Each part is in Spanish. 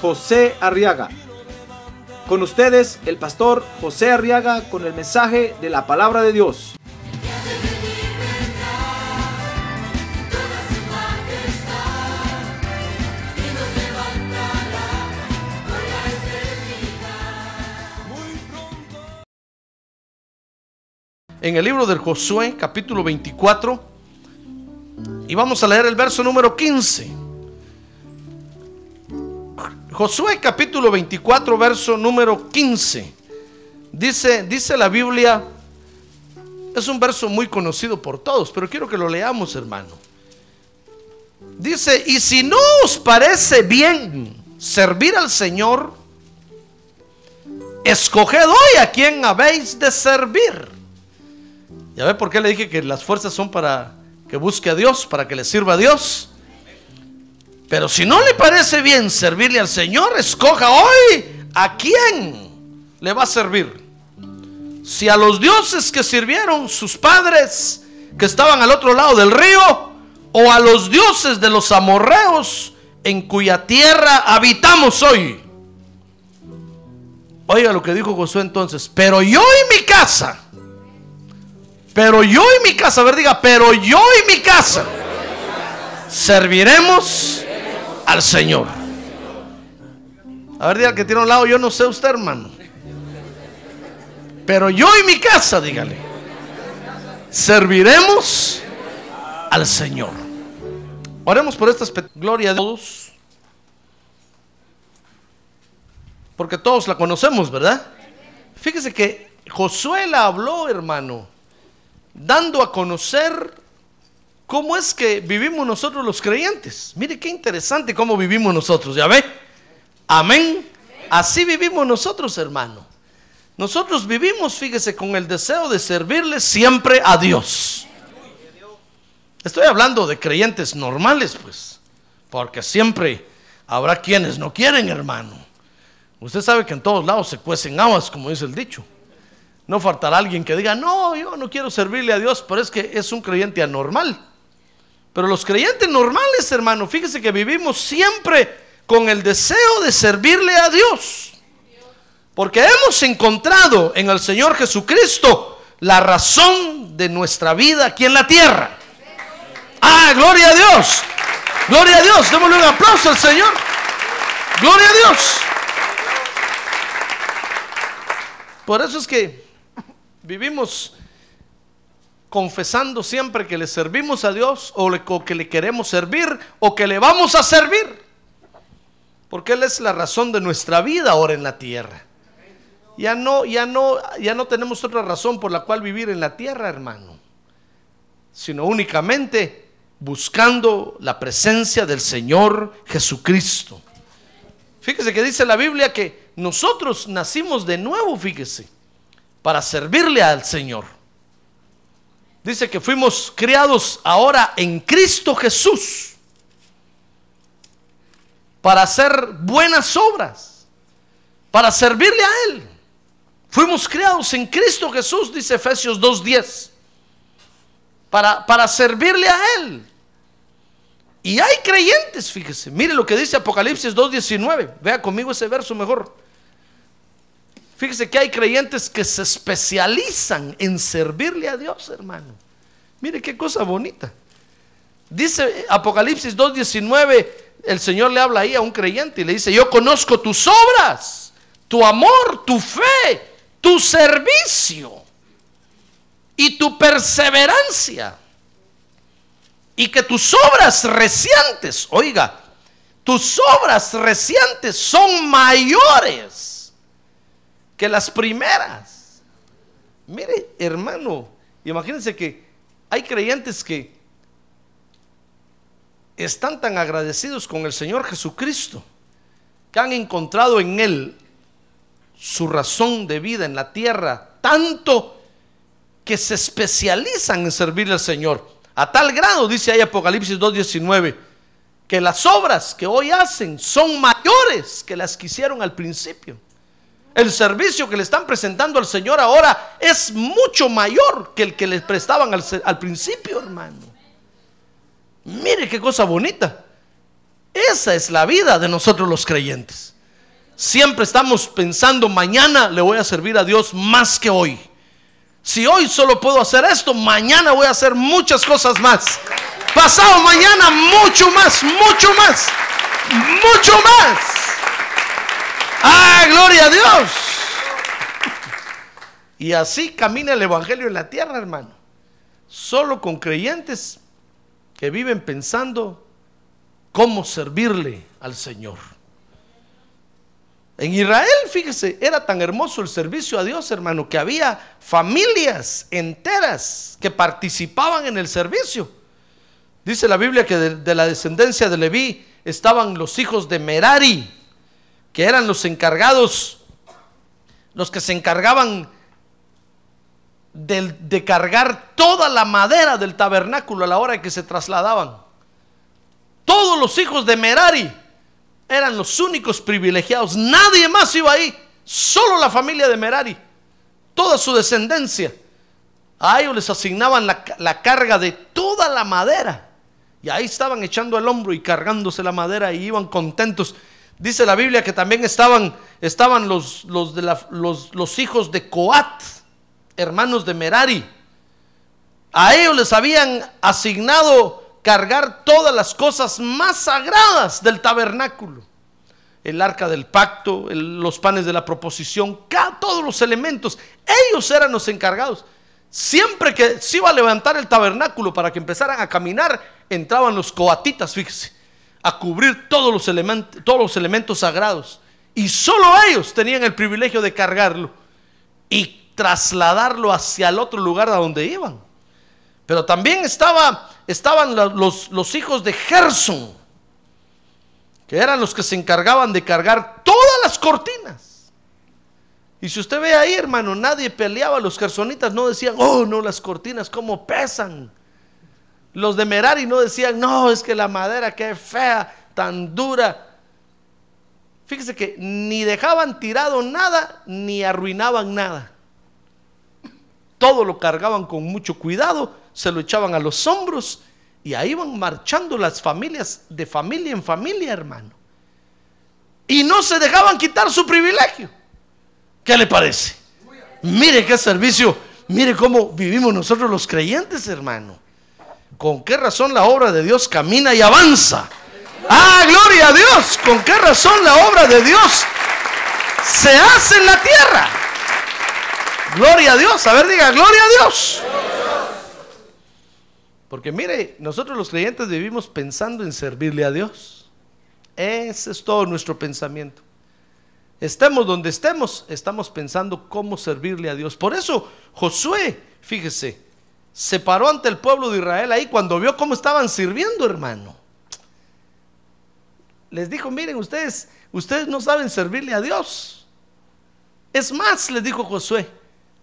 José Arriaga. Con ustedes, el pastor José Arriaga con el mensaje de la palabra de Dios. en el libro del Josué, capítulo 24, y vamos a leer el verso número 15. Josué, capítulo 24, verso número 15. Dice, dice la Biblia, es un verso muy conocido por todos, pero quiero que lo leamos, hermano. Dice, y si no os parece bien servir al Señor, escoged hoy a quien habéis de servir. ¿Ya ve por qué le dije que las fuerzas son para que busque a Dios, para que le sirva a Dios? Pero si no le parece bien servirle al Señor, escoja hoy a quién le va a servir. Si a los dioses que sirvieron sus padres que estaban al otro lado del río, o a los dioses de los amorreos en cuya tierra habitamos hoy. Oiga lo que dijo Josué entonces, pero yo y mi casa pero yo y mi casa, a ver, diga, pero yo y mi casa serviremos al Señor. A ver, diga que tiene un lado, yo no sé usted, hermano. Pero yo y mi casa, dígale, serviremos al Señor. Oremos por esta gloria de todos. Porque todos la conocemos, ¿verdad? Fíjese que Josué la habló, hermano dando a conocer cómo es que vivimos nosotros los creyentes. Mire qué interesante cómo vivimos nosotros, ¿ya ve? Amén. Así vivimos nosotros, hermano. Nosotros vivimos, fíjese, con el deseo de servirle siempre a Dios. Estoy hablando de creyentes normales, pues, porque siempre habrá quienes no quieren, hermano. Usted sabe que en todos lados se cuecen aguas, como dice el dicho. No faltará alguien que diga, no, yo no quiero servirle a Dios, pero es que es un creyente anormal. Pero los creyentes normales, hermano, fíjese que vivimos siempre con el deseo de servirle a Dios. Porque hemos encontrado en el Señor Jesucristo la razón de nuestra vida aquí en la tierra. Ah, gloria a Dios. Gloria a Dios. Démosle un aplauso al Señor. Gloria a Dios. Por eso es que vivimos confesando siempre que le servimos a Dios o, que le queremos servir o que le vamos a servir. Porque Él es la razón de nuestra vida ahora en la tierra. Ya no, ya no, ya no tenemos otra razón por la cual vivir en la tierra, hermano. Sino únicamente buscando la presencia del Señor Jesucristo. Fíjese que dice la Biblia que nosotros nacimos de nuevo, fíjese para servirle al Señor. Dice que fuimos criados ahora en Cristo Jesús para hacer buenas obras, para servirle a Él. Fuimos criados en Cristo Jesús, dice Efesios 2.10, para, para servirle a Él. Y hay creyentes, fíjese, mire lo que dice Apocalipsis 2.19, vea conmigo ese verso mejor. Fíjese que hay creyentes que se especializan en servirle a Dios, hermano. Mire qué cosa bonita. Dice Apocalipsis 2.19, el Señor le habla ahí a un creyente y le dice, yo conozco tus obras, tu amor, tu fe, tu servicio y tu perseverancia. Y que tus obras recientes, oiga, tus obras recientes son mayores que las primeras. Mire, hermano, imagínense que hay creyentes que están tan agradecidos con el Señor Jesucristo que han encontrado en Él su razón de vida en la tierra, tanto que se especializan en servirle al Señor. A tal grado, dice ahí Apocalipsis 2.19, que las obras que hoy hacen son mayores que las que hicieron al principio. El servicio que le están presentando al Señor ahora es mucho mayor que el que le prestaban al, al principio, hermano. Mire qué cosa bonita. Esa es la vida de nosotros los creyentes. Siempre estamos pensando, mañana le voy a servir a Dios más que hoy. Si hoy solo puedo hacer esto, mañana voy a hacer muchas cosas más. Pasado mañana, mucho más, mucho más, mucho más. ¡Ah, gloria a Dios! Y así camina el Evangelio en la tierra, hermano. Solo con creyentes que viven pensando cómo servirle al Señor. En Israel, fíjese, era tan hermoso el servicio a Dios, hermano, que había familias enteras que participaban en el servicio. Dice la Biblia que de, de la descendencia de Leví estaban los hijos de Merari, que eran los encargados, los que se encargaban de, cargar toda la madera del tabernáculo a la hora que se trasladaban. Todos los hijos de Merari eran los únicos privilegiados. Nadie más iba ahí. Solo la familia de Merari. Toda su descendencia. A ellos les asignaban la, la carga de toda la madera. Y ahí estaban echando el hombro y cargándose la madera y iban contentos. Dice la Biblia que también estaban, estaban los, los, hijos de Coat, hermanos de Merari. A ellos les habían asignado cargar todas las cosas más sagradas del tabernáculo. El arca del pacto, los panes de la proposición, todos los elementos. Ellos eran los encargados. Siempre que se iba a levantar el tabernáculo para que empezaran a caminar, entraban los coatitas, fíjese a cubrir todos los, elementos, todos los elementos sagrados. Y solo ellos tenían el privilegio de cargarlo y trasladarlo hacia el otro lugar a donde iban. Pero también estaba, estaban los, los hijos de Gerson, que eran los que se encargaban de cargar todas las cortinas. Y si usted ve ahí, hermano, nadie peleaba, los gersonitas no decían, oh, no, las cortinas, cómo pesan. Los de Merari no decían, no, es que la madera que fea, tan dura. Fíjese que ni dejaban tirado nada, ni arruinaban nada. Todo lo cargaban con mucho cuidado, se lo echaban a los hombros y ahí iban marchando las familias de familia en familia, hermano. Y no se dejaban quitar su privilegio. ¿Qué le parece? Mire qué servicio, mire cómo vivimos nosotros los creyentes, hermano. ¿Con qué razón la obra de Dios camina y avanza? Ah, gloria a Dios. ¿Con qué razón la obra de Dios se hace en la tierra? Gloria a Dios. A ver, diga, gloria a Dios. Porque mire, nosotros los creyentes vivimos pensando en servirle a Dios. Ese es todo nuestro pensamiento. Estemos donde estemos, estamos pensando cómo servirle a Dios. Por eso Josué, fíjese, se paró ante el pueblo de Israel ahí cuando vio cómo estaban sirviendo, hermano. Les dijo, miren ustedes, ustedes no saben servirle a Dios. Es más, les dijo Josué,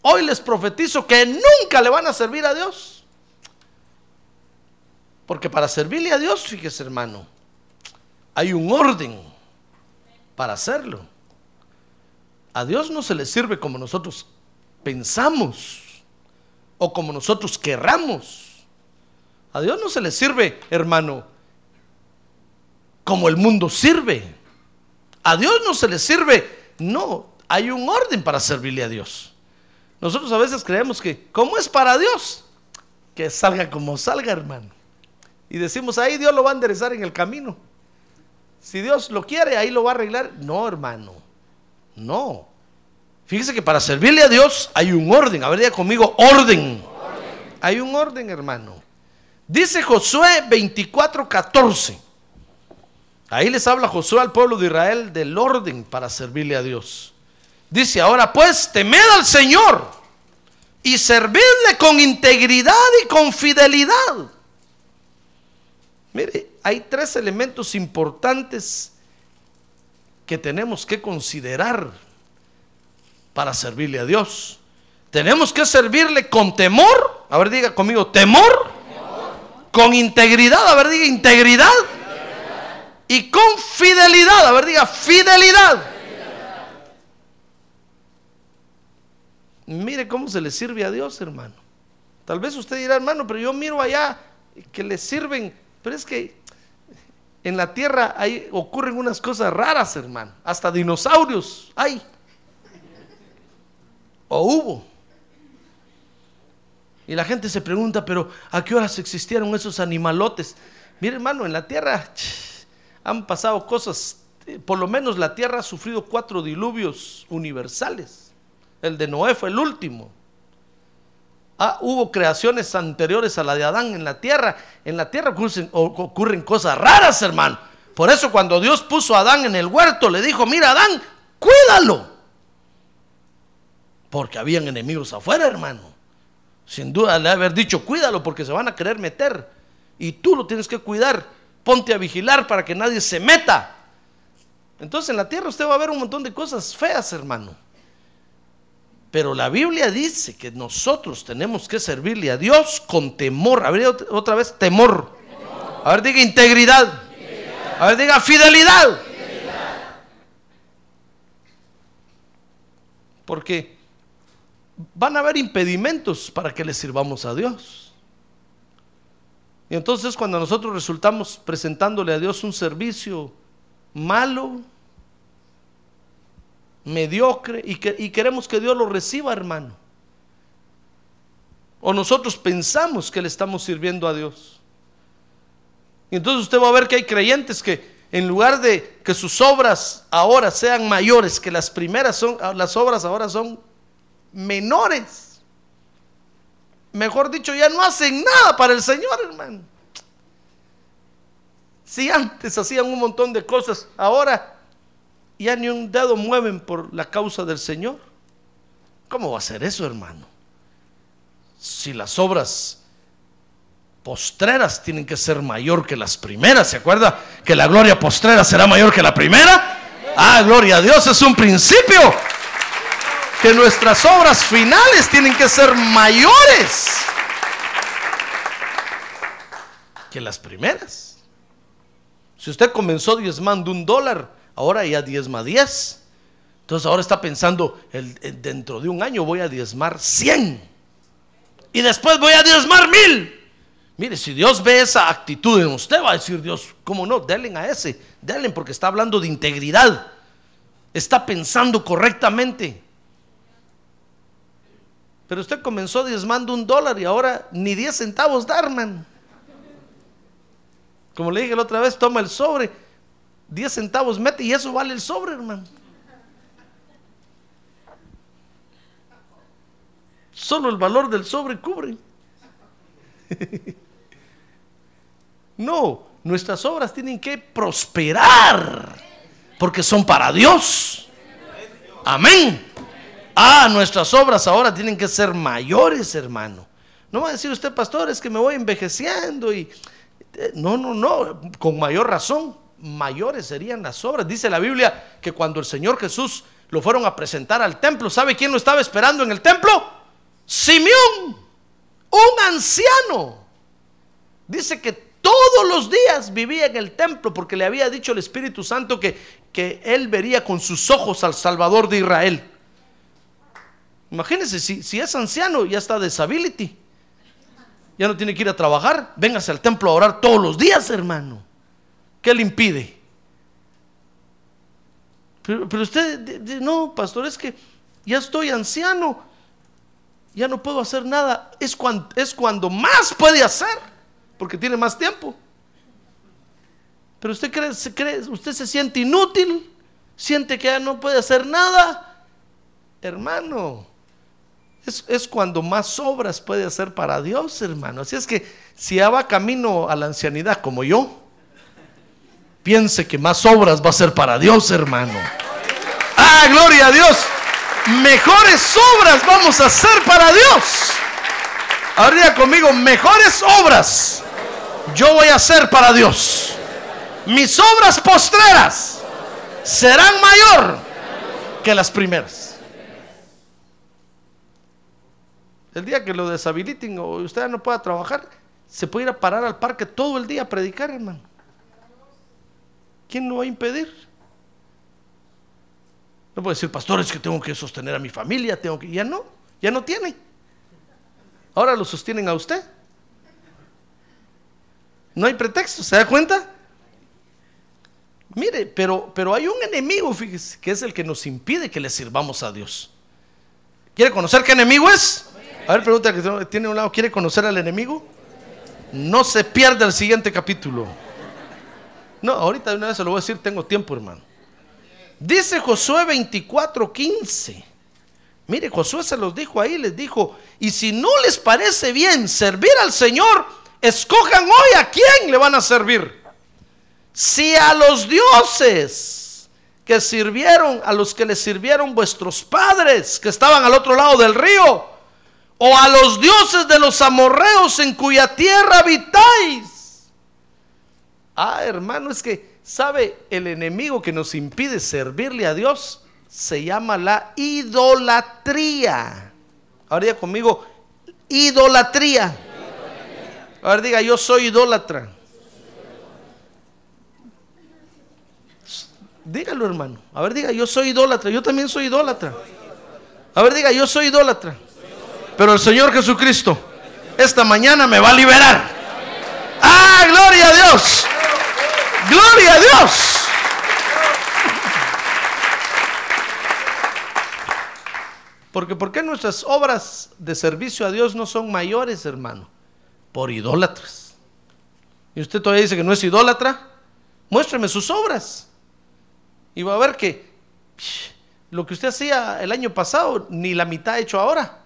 hoy les profetizo que nunca le van a servir a Dios. Porque para servirle a Dios, fíjese hermano, hay un orden para hacerlo. A Dios no se le sirve como nosotros pensamos o como nosotros querramos. A Dios no se le sirve, hermano, como el mundo sirve. A Dios no se le sirve. No, hay un orden para servirle a Dios. Nosotros a veces creemos que, ¿cómo es para Dios? Que salga como salga, hermano. Y decimos, ahí Dios lo va a enderezar en el camino. Si Dios lo quiere, ahí lo va a arreglar. No, hermano. No. Fíjese que para servirle a Dios hay un orden. A ver, diga conmigo, orden. Hay un orden, hermano. Dice Josué 24, 14. Ahí les habla Josué al pueblo de Israel del orden para servirle a Dios. Dice ahora pues, temed al Señor y servidle con integridad y con fidelidad. Mire, hay tres elementos importantes que tenemos que considerar para servirle a Dios. Tenemos que servirle con temor. A ver, diga conmigo, temor. Con integridad. A ver, diga integridad. Y con fidelidad. A ver, diga fidelidad. Mire cómo se le sirve a Dios, hermano. Tal vez usted dirá, hermano, pero yo miro allá que le sirven. Pero es que en la tierra ahí ocurren unas cosas raras, hermano. Hasta dinosaurios hay. O hubo. Y la gente se pregunta, pero ¿a qué horas existieron esos animalotes? Mire, hermano, en la tierra han pasado cosas. eh, Por lo menos la tierra ha sufrido cuatro diluvios universales. El de Noé fue el último. Ah, hubo creaciones anteriores a la de Adán en la tierra. En la tierra ocurren, ocurren cosas raras, hermano. Por eso cuando Dios puso a Adán en el huerto, le dijo, mira Adán, cuídalo. Porque habían enemigos afuera, hermano. Sin duda le ha haber dicho, cuídalo porque se van a querer meter. Y tú lo tienes que cuidar. Ponte a vigilar para que nadie se meta. Entonces en la tierra usted va a ver un montón de cosas feas, hermano. Pero la Biblia dice que nosotros tenemos que servirle a Dios con temor. A ver, ot- otra vez, temor. A ver, diga integridad. A ver, diga fidelidad. Porque van a haber impedimentos para que le sirvamos a Dios. Y entonces cuando nosotros resultamos presentándole a Dios un servicio malo, mediocre y, que, y queremos que Dios lo reciba, hermano. O nosotros pensamos que le estamos sirviendo a Dios. Y entonces usted va a ver que hay creyentes que en lugar de que sus obras ahora sean mayores que las primeras son, las obras ahora son menores. Mejor dicho, ya no hacen nada para el Señor, hermano. Si antes hacían un montón de cosas, ahora ya ni un dedo mueven por la causa del Señor. ¿Cómo va a ser eso, hermano? Si las obras postreras tienen que ser mayor que las primeras, ¿se acuerda? Que la gloria postrera será mayor que la primera. Ah, gloria a Dios, es un principio. Que nuestras obras finales tienen que ser mayores que las primeras. Si usted comenzó diezmando un dólar, ahora ya diezma 10. Entonces ahora está pensando, el- dentro de un año voy a diezmar 100. Y después voy a diezmar mil. Mire, si Dios ve esa actitud en usted, va a decir Dios, ¿cómo no? Denle a ese, denle porque está hablando de integridad. Está pensando correctamente. Pero usted comenzó diezmando un dólar y ahora ni 10 centavos da, hermano. Como le dije la otra vez, toma el sobre, 10 centavos mete y eso vale el sobre, hermano. Solo el valor del sobre cubre. No, nuestras obras tienen que prosperar porque son para Dios. Amén. Ah, nuestras obras ahora tienen que ser mayores, hermano. No va a decir usted, pastor, es que me voy envejeciendo y... eh, No, no, no, con mayor razón, mayores serían las obras. Dice la Biblia que cuando el Señor Jesús lo fueron a presentar al templo, ¿sabe quién lo estaba esperando en el templo? Simeón, un anciano. Dice que todos los días vivía en el templo porque le había dicho el Espíritu Santo que, que él vería con sus ojos al Salvador de Israel. Imagínense, si, si es anciano, ya está disability. Ya no tiene que ir a trabajar. Véngase al templo a orar todos los días, hermano. ¿Qué le impide? Pero, pero usted, de- no, pastor, es que ya estoy anciano. Ya no puedo hacer nada. Es cuando, es cuando más puede hacer, porque tiene más tiempo. Pero usted cree, usted se siente inútil, siente que ya no puede hacer nada. Hermano, es, es cuando más obras puede hacer para Dios, hermano. Así es que si ya va camino a la ancianidad como yo, piense que más obras va a ser para Dios, hermano. Ah, gloria a Dios. Mejores obras vamos a hacer para Dios. Ahora conmigo, mejores obras yo voy a hacer para Dios. Mis obras postreras serán mayor que las primeras. El día que lo deshabiliten o usted ya no pueda trabajar, se puede ir a parar al parque todo el día a predicar, hermano. ¿Quién lo va a impedir? No puede decir, pastor, es que tengo que sostener a mi familia, tengo que... Ya no, ya no tiene. Ahora lo sostienen a usted. No hay pretexto, ¿se da cuenta? Mire, pero, pero hay un enemigo, fíjese, que es el que nos impide que le sirvamos a Dios. ¿Quiere conocer qué enemigo es? A ver, pregunta que tiene un lado, ¿quiere conocer al enemigo? No se pierda el siguiente capítulo. No, ahorita de una vez se lo voy a decir, tengo tiempo, hermano. Dice Josué 24:15. Mire, Josué se los dijo ahí, les dijo, y si no les parece bien servir al Señor, escojan hoy a quién le van a servir. Si a los dioses que sirvieron, a los que les sirvieron vuestros padres, que estaban al otro lado del río, o a los dioses de los amorreos en cuya tierra habitáis. Ah, hermano, es que, ¿sabe? El enemigo que nos impide servirle a Dios se llama la idolatría. Ahora diga conmigo, idolatría. Ahora diga, yo soy idólatra. Dígalo, hermano. A ver, diga, yo soy idólatra. Yo también soy idólatra. A ver, diga, yo soy idólatra. Pero el Señor Jesucristo esta mañana me va a liberar. ¡Ah, gloria a Dios! ¡Gloria a Dios! Porque ¿por qué nuestras obras de servicio a Dios no son mayores, hermano? Por idólatras. Y usted todavía dice que no es idólatra. Muéstreme sus obras. Y va a ver que lo que usted hacía el año pasado, ni la mitad ha hecho ahora.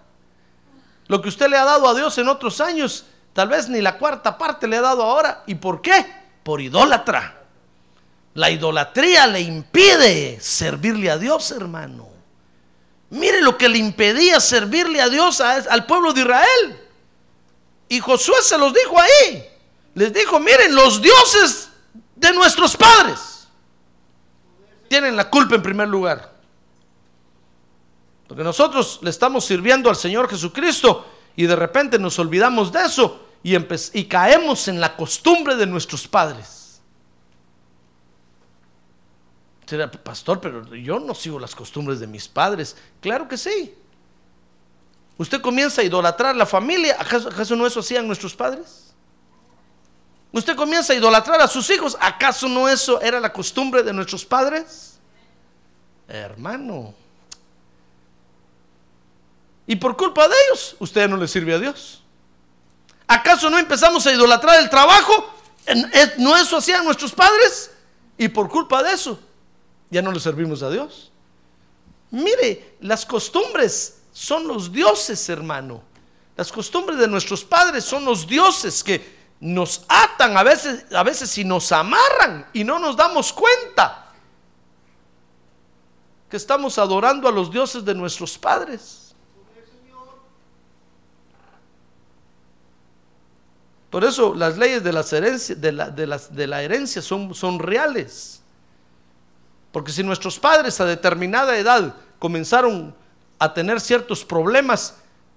Lo que usted le ha dado a Dios en otros años, tal vez ni la cuarta parte le ha dado ahora. ¿Y por qué? Por idólatra. La idolatría le impide servirle a Dios, hermano. Mire lo que le impedía servirle a Dios al pueblo de Israel. Y Josué se los dijo ahí. Les dijo, miren, los dioses de nuestros padres tienen la culpa en primer lugar. Porque nosotros le estamos sirviendo al Señor Jesucristo y de repente nos olvidamos de eso y, caemos en la costumbre de nuestros padres. Será, pastor, pero yo no sigo las costumbres de mis padres. Claro que sí. Usted comienza a idolatrar la familia. ¿Acaso, ¿Acaso, no eso hacían nuestros padres? Usted comienza a idolatrar a sus hijos. ¿Acaso no eso era la costumbre de nuestros padres? Hermano. Y por culpa de ellos, usted no le sirve a Dios. ¿Acaso no empezamos a idolatrar el trabajo? ¿No eso hacían nuestros padres? Y por culpa de eso, ya no le servimos a Dios. Mire, las costumbres son los dioses, hermano. Las costumbres de nuestros padres son los dioses que nos atan a veces, a veces y nos amarran y no nos damos cuenta que estamos adorando a los dioses de nuestros padres. Por eso las leyes de, las herencias, de, la, de, la herencia son, son reales. Porque si nuestros padres a determinada edad comenzaron a tener ciertos problemas,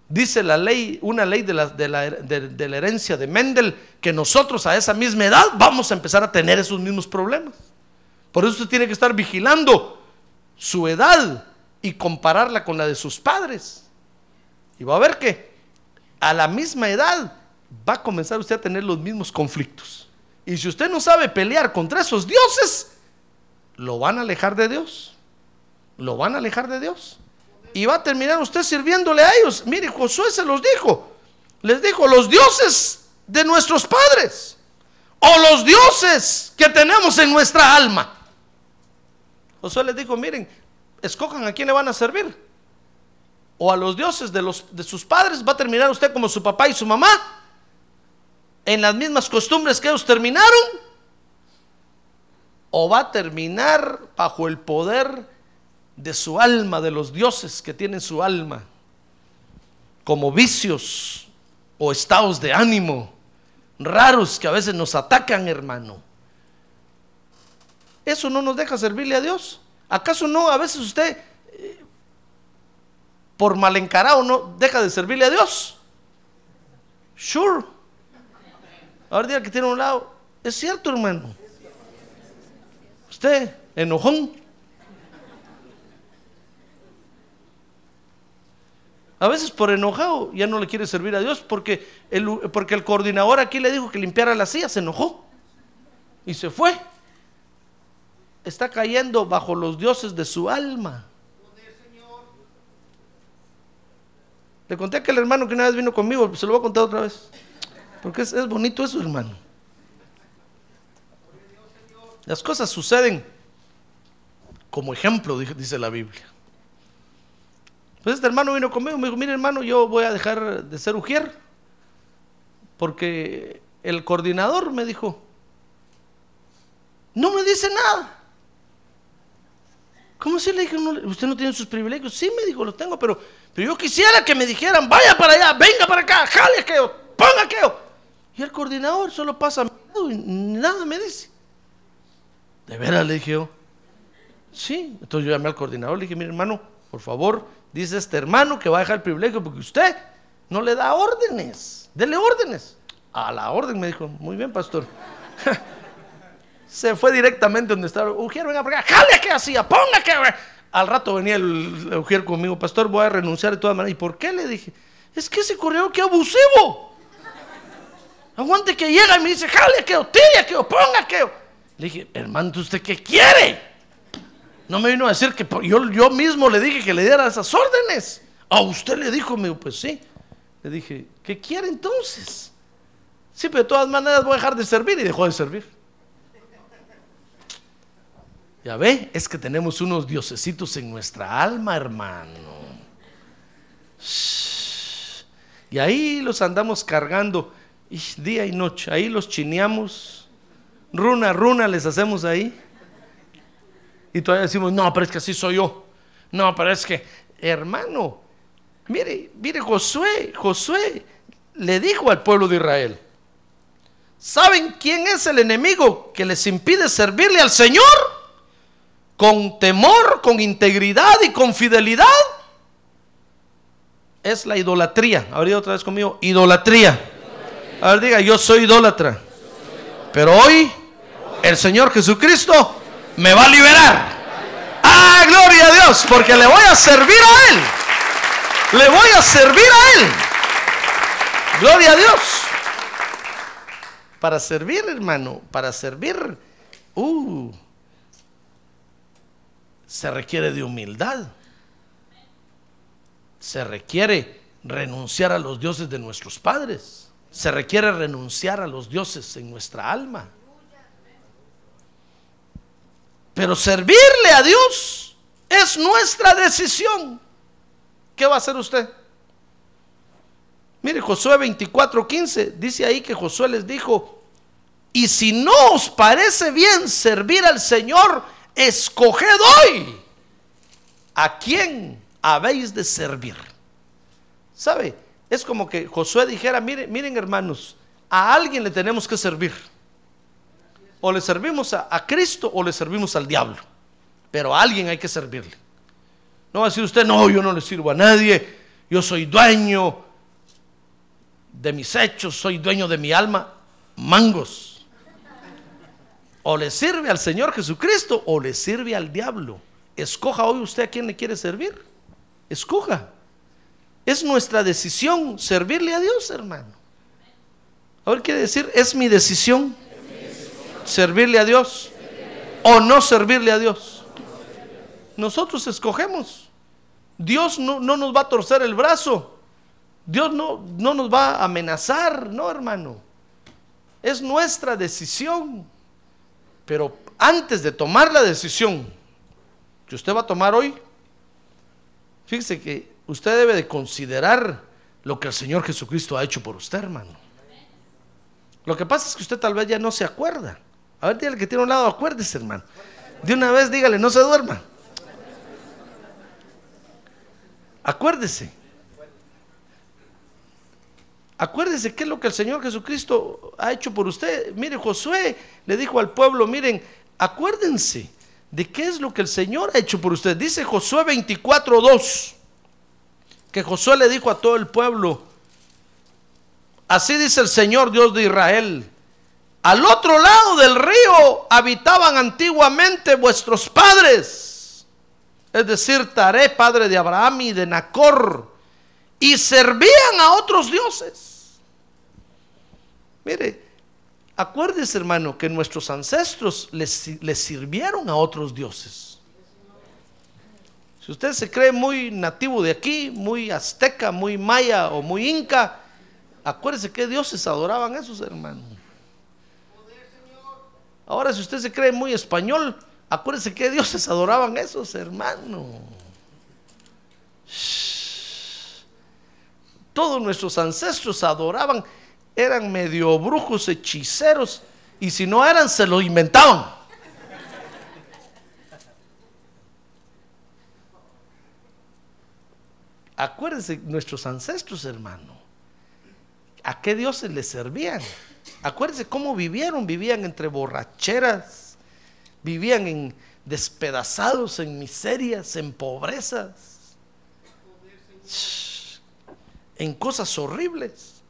dice la ley, una ley de la, de la, de la herencia de Mendel, que nosotros a esa misma edad vamos a empezar a tener esos mismos problemas. Por eso usted tiene que estar vigilando su edad y compararla con la de sus padres. Y va a ver que a la misma edad va a comenzar usted a tener los mismos conflictos. Y si usted no sabe pelear contra esos dioses, lo van a alejar de Dios. Lo van a alejar de Dios. Y va a terminar usted sirviéndole a ellos. Mire, Josué se los dijo. Les dijo, los dioses de nuestros padres. O los dioses que tenemos en nuestra alma. Josué les dijo, miren, escojan a quién le van a servir. O a los dioses de, los, de sus padres. Va a terminar usted como su papá y su mamá en las mismas costumbres que ellos terminaron? ¿O va a terminar bajo el poder de su alma, de los dioses que tienen su alma, como vicios o estados de ánimo raros que a veces nos atacan, hermano? eso no nos deja servirle a Dios. ¿Acaso no a veces usted, eh, por mal encarado, no deja de servirle a Dios? Sure. Ahora diga que tiene un lado. Es cierto, hermano. Usted, enojón. A veces por enojado ya no le quiere servir a Dios porque el, coordinador aquí le dijo que limpiara la silla, se enojó y se fue. Está cayendo bajo los dioses de su alma. Le conté a aquel hermano que una vez vino conmigo, se lo voy a contar otra vez. Porque es, es bonito eso, hermano. Las cosas suceden como ejemplo, dice- la Biblia. Pues este hermano vino conmigo y me dijo, mire hermano, yo voy a dejar de ser ujier. Porque el coordinador me dijo, no me dice nada. ¿Cómo si le dije, usted no tiene sus privilegios? Sí, me dijo, los tengo, pero, pero yo quisiera que me dijeran, vaya para allá, venga para acá, jale aquello, ponga aquello. Y el coordinador solo pasa mi y nada me dice. De veras, le dije yo. Sí, entonces yo llamé al coordinador, le dije, mire hermano, por favor, dice este hermano que va a dejar el privilegio porque usted no le da órdenes, dele órdenes. A la orden me dijo, muy bien, pastor. Se fue directamente donde estaba, Ujier, venga para acá, jale que hacía, ponga que... Al rato venía el, Ujier conmigo, pastor, voy a renunciar de todas maneras. ¿Y por qué? Le dije, es que ese corredor que abusivo. Aguante que llega y me dice, jale que tire que ponga que Le dije, hermano, ¿usted qué quiere? No me vino a decir que yo, yo mismo le dije que le diera esas órdenes. A usted le dijo, me dijo, pues sí. Le dije, ¿qué quiere entonces? Sí, pero de todas maneras voy a dejar de servir y dejó de servir. Ya ve, es que tenemos unos diosecitos en nuestra alma, hermano. Y ahí los andamos cargando y día y noche. Ahí los chineamos. Runa, runa les hacemos ahí. Y todavía decimos, no, pero es que así soy yo. No, pero es que, hermano, mire, mire, Josué, Josué le dijo al pueblo de Israel, ¿saben quién es el enemigo que les impide servirle al Señor? Con temor, con integridad y con fidelidad. Es la idolatría. Ahorita otra vez conmigo, idolatría. A ver, diga, yo soy idólatra. Pero hoy el Señor Jesucristo me va a liberar. Ah, gloria a Dios, porque le voy a servir a Él. Le voy a servir a Él. Gloria a Dios. Para servir, hermano, para servir, uh, se requiere de humildad. Se requiere renunciar a los dioses de nuestros padres. Se requiere renunciar a los dioses en nuestra alma. Pero servirle a Dios es nuestra decisión. ¿Qué va a hacer usted? Mire, Josué 24:15 dice ahí que Josué les dijo, y si no os parece bien servir al Señor, escoged hoy a quién habéis de servir. ¿Sabe? Es como que Josué dijera, miren, miren hermanos, a alguien le tenemos que servir. O le servimos a, a Cristo o le servimos al diablo. Pero a alguien hay que servirle. No va a decir usted, no, yo no le sirvo a nadie, yo soy dueño de mis hechos, soy dueño de mi alma. Mangos. O le sirve al Señor Jesucristo o le sirve al diablo. Escoja hoy usted a quién le quiere servir. Escoja. Es nuestra decisión servirle a Dios, hermano. Ahora quiere decir, es mi decisión servirle a Dios o no servirle a Dios. Nosotros escogemos. Dios no, no nos va a torcer el brazo. Dios no, no nos va a amenazar, no, hermano. Es nuestra decisión. Pero antes de tomar la decisión que usted va a tomar hoy, fíjese que usted debe de considerar lo que el Señor Jesucristo ha hecho por usted, hermano. Lo que pasa es que usted tal vez ya no se acuerda. A ver, dígale que tiene un lado, acuérdese, hermano. De una vez dígale, no se duerma. Acuérdese. Acuérdese qué es lo que el Señor Jesucristo ha hecho por usted. Mire, Josué le dijo al pueblo, miren, acuérdense de qué es lo que el Señor ha hecho por usted. Dice Josué 24:2 que Josué le dijo a todo el pueblo, así dice el Señor Dios de Israel, al otro lado del río habitaban antiguamente vuestros padres, es decir, Taré, padre de Abraham y de Nacor, y servían a otros dioses. Mire, acuérdese hermano que nuestros ancestros les, les sirvieron a otros dioses. Si usted se cree muy nativo de aquí, muy azteca, muy maya o muy inca, acuérdese que dioses adoraban esos hermanos. Ahora, si usted se cree muy español, acuérdese que dioses adoraban esos hermanos. Todos nuestros ancestros adoraban, eran medio brujos, hechiceros, y si no eran, se lo inventaban. Acuérdense, nuestros ancestros, hermano, ¿a qué dioses les servían? Acuérdense cómo vivieron, vivían entre borracheras, vivían en despedazados, en miserias, en pobrezas, en cosas horribles.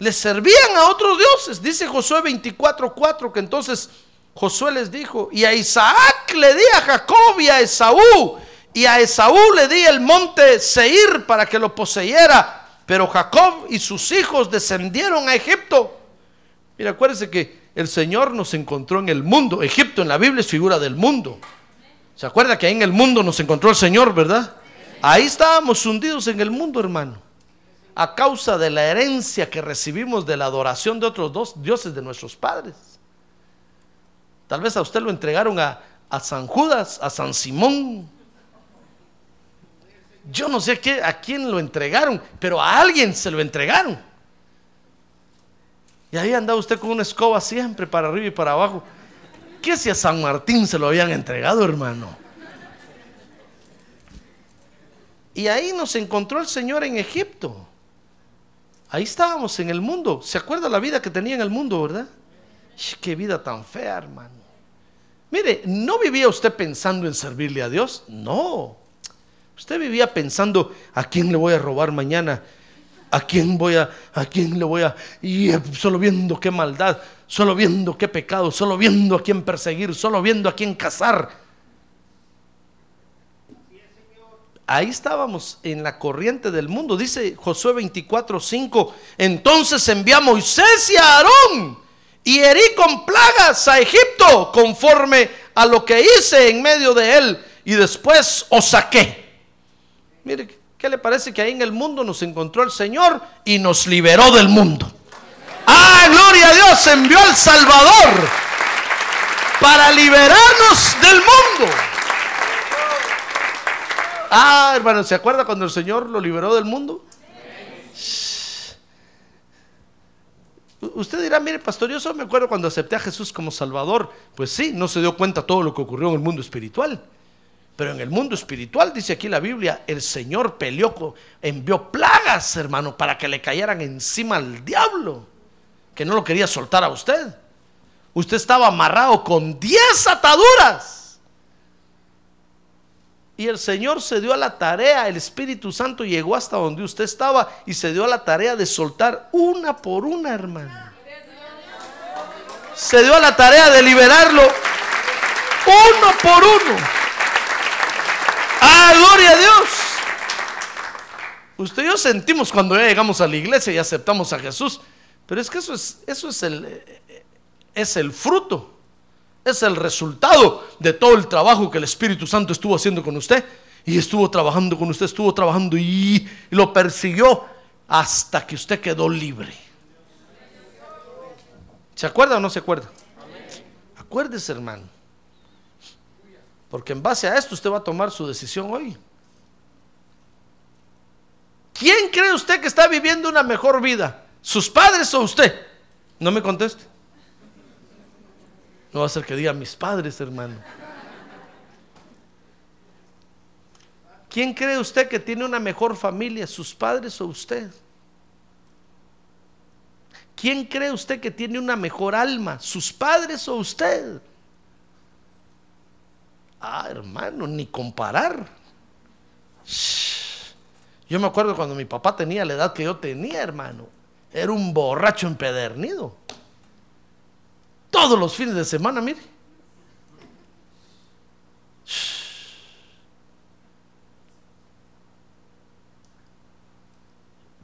Les servían a otros dioses. Dice Josué 24:4 que entonces Josué les dijo, y a Isaac le di a Jacob y a Esaú, y a Esaú le di el monte Seir para que lo poseyera, pero Jacob y sus hijos descendieron a Egipto. Mira, acuérdense que el Señor nos encontró en el mundo. Egipto en la Biblia es figura del mundo. ¿Se acuerda que ahí en el mundo nos encontró el Señor, verdad? Ahí estábamos hundidos en el mundo, hermano. A causa de la herencia que recibimos de la adoración de otros dos dioses de nuestros padres. Tal vez a usted lo entregaron a, a San Judas, a San Simón. Yo no sé a quién lo entregaron, pero a alguien se lo entregaron. Y ahí andaba usted con una escoba siempre para arriba y para abajo. ¿Qué si a San Martín se lo habían entregado, hermano? Y ahí nos encontró el Señor en Egipto. Ahí estábamos en el mundo. ¿Se acuerda la vida que tenía en el mundo, verdad? Qué vida tan fea, hermano. Mire, ¿no vivía usted pensando en servirle a Dios? No. Usted vivía pensando, ¿a quién le voy a robar mañana? ¿A quién voy a, a quién le voy a, y solo viendo qué maldad, solo viendo qué pecado, solo viendo a quién perseguir, solo viendo a quién cazar? Ahí estábamos en la corriente del mundo, dice Josué 24, 5. Entonces envié a Moisés y a Aarón y herí con plagas a Egipto conforme a lo que hice en medio de él y después os saqué. Mire, ¿qué le parece que ahí en el mundo nos encontró el Señor y nos liberó del mundo? Ah, gloria a Dios, envió al Salvador para liberarnos del mundo. Ah, hermano, ¿se acuerda cuando el Señor lo liberó del mundo? Usted dirá, mire, pastor, yo solo me acuerdo cuando acepté a Jesús como Salvador. Pues sí, no se dio cuenta todo lo que ocurrió en el mundo espiritual. Pero en el mundo espiritual, dice aquí la Biblia, el Señor peleó, envió plagas, hermano, para que le cayeran encima al diablo, que no lo quería soltar a usted. Usted estaba amarrado con 10 ataduras. Y el Señor se dio a la tarea, el Espíritu Santo llegó hasta donde usted estaba y se dio a la tarea de soltar una por una, hermano. Se dio a la tarea de liberarlo uno por uno. ¡Ah, gloria a Dios! Usted y yo sentimos cuando ya llegamos a la iglesia y aceptamos a Jesús, pero es que eso es, eso es el, es el fruto es el resultado de todo el trabajo que el Espíritu Santo estuvo haciendo con usted. Y estuvo trabajando con usted, estuvo trabajando y lo persiguió hasta que usted quedó libre. ¿Se acuerda o no se acuerda? Acuérdese, hermano. Porque en base a esto usted va a tomar su decisión hoy. ¿Quién cree usted que está viviendo una mejor vida? ¿Sus padres o usted? No me conteste. No va a ser que diga mis padres, hermano. ¿Quién cree usted que tiene una mejor familia, sus padres o usted? ¿Quién cree usted que tiene una mejor alma, sus padres o usted? Ah, hermano, ni comparar. Yo me acuerdo cuando mi papá tenía la edad que yo tenía, hermano. Era un borracho empedernido. Todos los fines de semana, mire.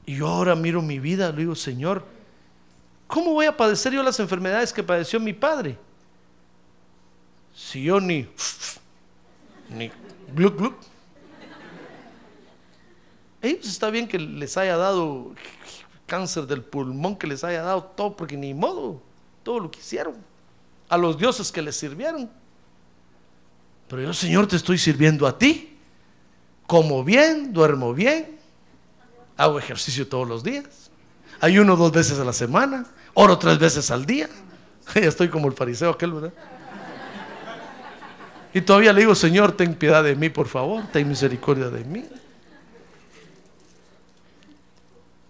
Y yo ahora miro mi vida, le digo, Señor, ¿cómo voy a padecer yo las enfermedades que padeció mi padre? Si yo ni, ni gluc, gluc. Ellos está bien que les haya dado cáncer del pulmón, que les haya dado todo, porque ni modo, todo lo que hicieron, a los dioses que les sirvieron. Pero yo, Señor, te estoy sirviendo a ti. Como bien, duermo bien, hago ejercicio todos los días, ayuno dos veces a la semana, oro tres veces al día. Ya estoy como el fariseo aquel, ¿verdad? Y todavía le digo, Señor, ten piedad de mí, por favor, ten misericordia de mí.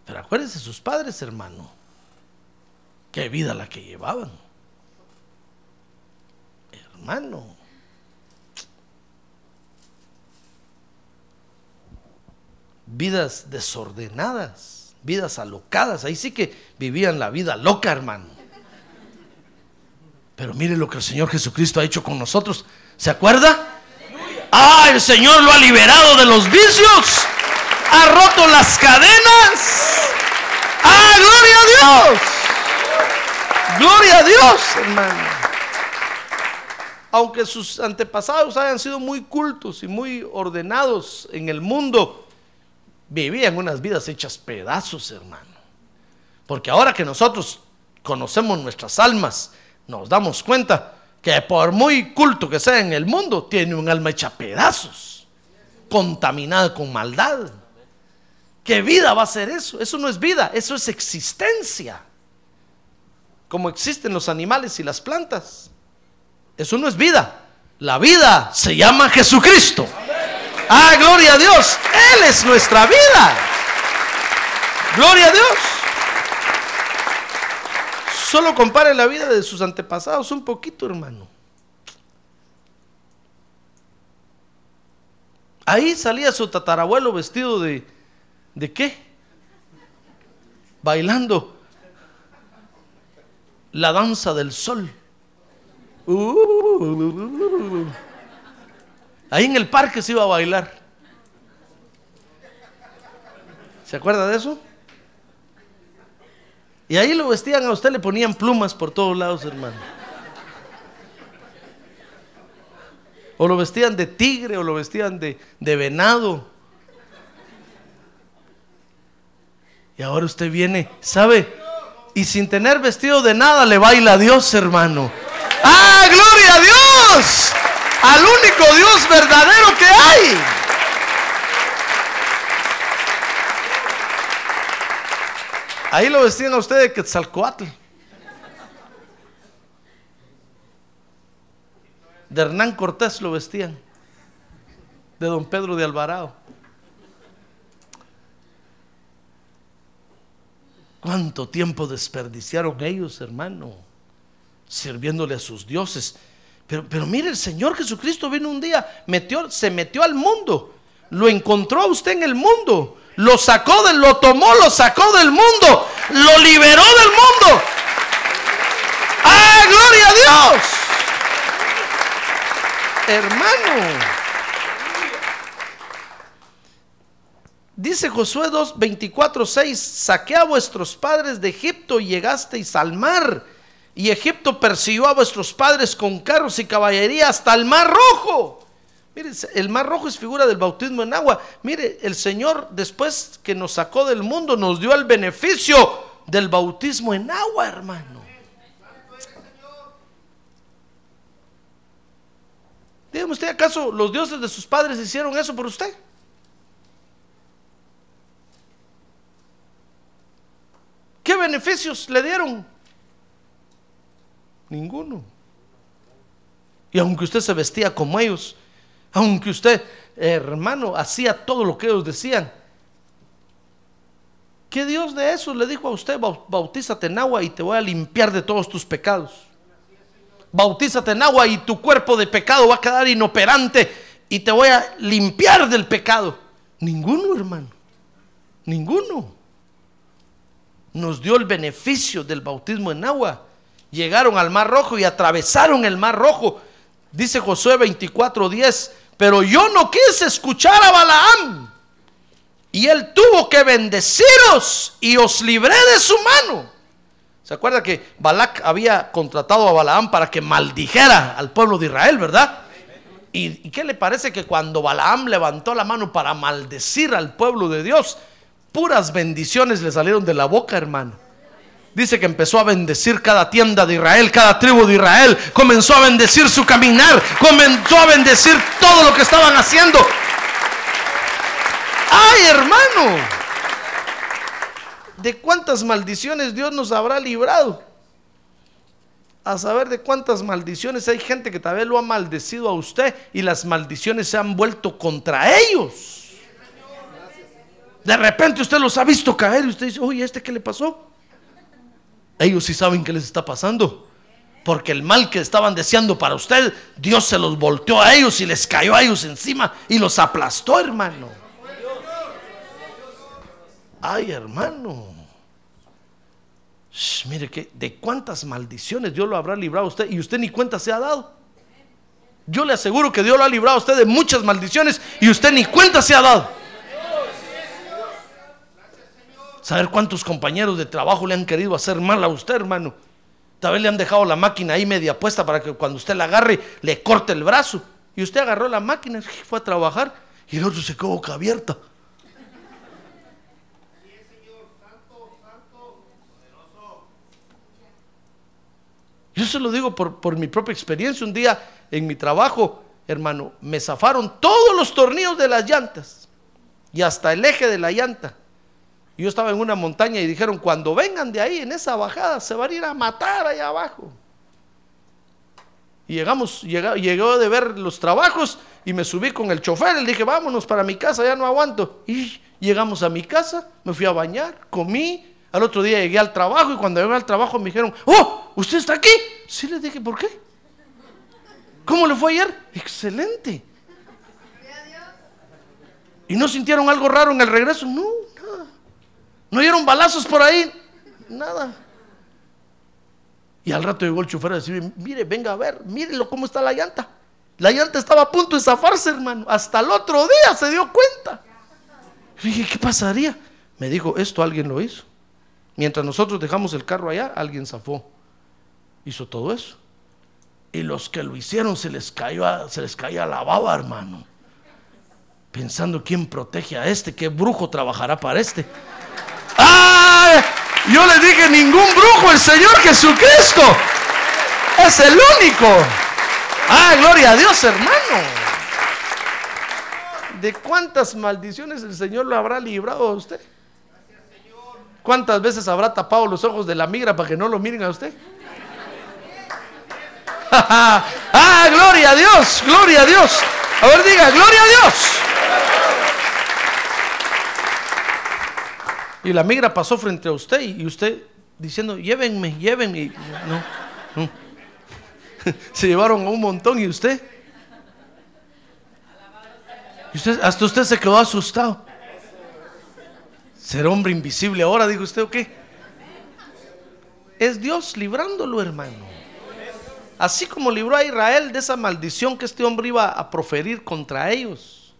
Pero acuérdense sus padres, hermano. Qué vida la que llevaban. Hermano. Vidas desordenadas, vidas alocadas. Ahí sí que vivían la vida loca, hermano. Pero mire lo que el Señor Jesucristo ha hecho con nosotros. ¿Se acuerda? Ah, el Señor lo ha liberado de los vicios. Ha roto las cadenas. Ah, gloria a Dios. Gloria a Dios, hermano. Aunque sus antepasados hayan sido muy cultos y muy ordenados en el mundo, vivían unas vidas hechas pedazos, hermano. Porque ahora que nosotros conocemos nuestras almas, nos damos cuenta que por muy culto que sea en el mundo, tiene un alma hecha pedazos, contaminada con maldad. ¿Qué vida va a ser eso? Eso no es vida, eso es existencia. Como existen los animales y las plantas. Eso no es vida. La vida se llama Jesucristo. Ah, gloria a Dios. Él es nuestra vida. Gloria a Dios. Solo compare la vida de sus antepasados un poquito, hermano. Ahí salía su tatarabuelo vestido de, ¿de qué? Bailando la danza del sol. Uh, ahí en el parque se iba a bailar. ¿Se acuerda de eso? Y ahí lo vestían a usted, le ponían plumas por todos lados, hermano. O lo vestían de tigre, o lo vestían de, de venado. Y ahora usted viene, ¿sabe? Y sin tener vestido de nada le baila a Dios, hermano. ¡Ah, gloria a Dios! Al único Dios verdadero que hay. Ahí lo vestían a usted de Quetzalcoatl. De Hernán Cortés lo vestían. De don Pedro de Alvarado. ¿Cuánto tiempo desperdiciaron ellos, hermano? Sirviéndole a sus dioses. Pero, pero mire, el Señor Jesucristo vino un día, metió, se metió al mundo. Lo encontró a usted en el mundo lo sacó del, lo tomó, lo sacó del mundo, lo liberó del mundo. ¡Ah, gloria a Dios! Hermano. Dice Josué 2, 24, 6, saqué a vuestros padres de Egipto y llegasteis al mar. Y Egipto persiguió a vuestros padres con carros y caballería hasta el mar rojo. Mire, el mar rojo es figura del bautismo en agua. Mire, el Señor después que nos sacó del mundo nos dio el beneficio del bautismo en agua, hermano. Dígame usted, ¿acaso los dioses de sus padres hicieron eso por usted? ¿Qué beneficios le dieron? Ninguno. Y aunque usted se vestía como ellos, aunque usted, hermano, hacía todo lo que ellos decían. ¿Qué Dios de eso le dijo a usted? Bautízate en agua y te voy a limpiar de todos tus pecados. bautízate en agua y tu cuerpo de pecado va a quedar inoperante y te voy a limpiar del pecado. Ninguno, hermano. Ninguno. Nos dio el beneficio del bautismo en agua. Llegaron al Mar Rojo y atravesaron el Mar Rojo. Dice Josué 24:10, pero yo no quise escuchar a Balaam. Y él tuvo que bendeciros y os libré de su mano. ¿Se acuerda que Balac había contratado a Balaam para que maldijera al pueblo de Israel, verdad? ¿Y, y qué le parece que cuando Balaam levantó la mano para maldecir al pueblo de Dios, puras bendiciones le salieron de la boca, hermano? Dice que empezó a bendecir cada tienda de Israel, cada tribu de Israel. Comenzó a bendecir su caminar. Comenzó a bendecir todo lo que estaban haciendo. ¡Ay, hermano! ¿De cuántas maldiciones Dios nos habrá librado? A saber de cuántas maldiciones hay gente que tal vez lo ha maldecido a usted y las maldiciones se han vuelto contra ellos. De repente usted los ha visto caer y usted dice, oye, ¿este qué le pasó? Ellos sí saben qué les está pasando. Porque el mal que estaban deseando para usted, Dios se los volteó a ellos y les cayó a ellos encima y los aplastó, hermano. Ay, hermano. Mire que de cuántas maldiciones Dios lo habrá librado a usted y usted ni cuenta se ha dado. Yo le aseguro que Dios lo ha librado a usted de muchas maldiciones y usted ni cuenta se ha dado. Saber cuántos compañeros de trabajo le han querido hacer mal a usted, hermano. Tal vez le han dejado la máquina ahí media puesta para que cuando usted la agarre le corte el brazo. Y usted agarró la máquina y fue a trabajar y el otro se quedó boca abierta. Yo se lo digo por, por mi propia experiencia. Un día en mi trabajo, hermano, me zafaron todos los tornillos de las llantas y hasta el eje de la llanta. Yo estaba en una montaña y dijeron, cuando vengan de ahí en esa bajada, se van a ir a matar allá abajo. Y llegamos, llegó, llegó de ver los trabajos y me subí con el chofer. Le dije, vámonos para mi casa, ya no aguanto. Y llegamos a mi casa, me fui a bañar, comí. Al otro día llegué al trabajo y cuando llegué al trabajo me dijeron, oh, ¿usted está aquí? Sí, les dije, ¿por qué? ¿Cómo le fue ayer? Excelente. ¿Y no sintieron algo raro en el regreso? No. ¿No dieron balazos por ahí? Nada. Y al rato llegó el chofer a decir, mire, venga a ver, mírelo cómo está la llanta. La llanta estaba a punto de zafarse, hermano. Hasta el otro día se dio cuenta. Y dije, ¿qué pasaría? Me dijo, esto alguien lo hizo. Mientras nosotros dejamos el carro allá, alguien zafó. Hizo todo eso. Y los que lo hicieron se les cayó se les caía la baba, hermano. Pensando quién protege a este, qué brujo trabajará para este. Yo le dije, ningún brujo, el Señor Jesucristo. Es el único. Ah, gloria a Dios, hermano. ¿De cuántas maldiciones el Señor lo habrá librado a usted? ¿Cuántas veces habrá tapado los ojos de la migra para que no lo miren a usted? ah, gloria a Dios, gloria a Dios. A ver, diga, gloria a Dios. Y la migra pasó frente a usted y usted diciendo, llévenme, llévenme. No, no. Se llevaron a un montón y usted. Y usted, hasta usted se quedó asustado. Ser hombre invisible ahora, dijo usted, ¿o qué? Es Dios librándolo, hermano. Así como libró a Israel de esa maldición que este hombre iba a proferir contra ellos.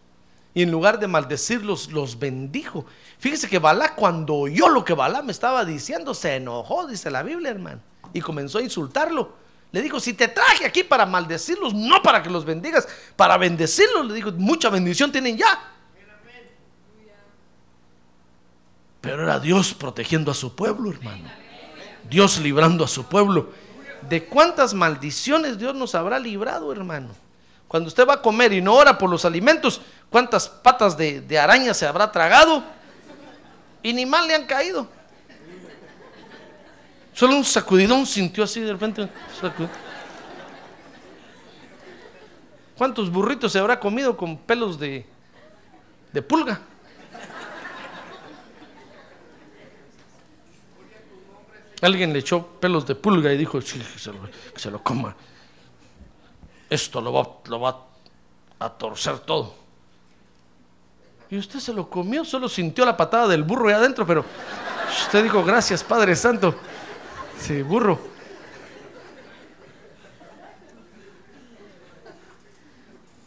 Y en lugar de maldecirlos, los bendijo. Fíjese que Balá, cuando oyó lo que Balá me estaba diciendo, se enojó, dice la Biblia, hermano. Y comenzó a insultarlo. Le dijo, si te traje aquí para maldecirlos, no para que los bendigas, para bendecirlos, le dijo, mucha bendición tienen ya. Pero era Dios protegiendo a su pueblo, hermano. Dios librando a su pueblo. ¿De cuántas maldiciones Dios nos habrá librado, hermano? Cuando usted va a comer y no ora por los alimentos, ¿cuántas patas de, de araña se habrá tragado? Y ni mal le han caído. Solo un sacudidón sintió así de repente. ¿Cuántos burritos se habrá comido con pelos de, de pulga? Alguien le echó pelos de pulga y dijo, sí, que, se lo, que se lo coma. esto lo va, lo va a torcer todo. Y usted se lo comió, solo sintió la patada del burro ahí adentro, pero usted dijo, gracias Padre Santo. Sí, burro.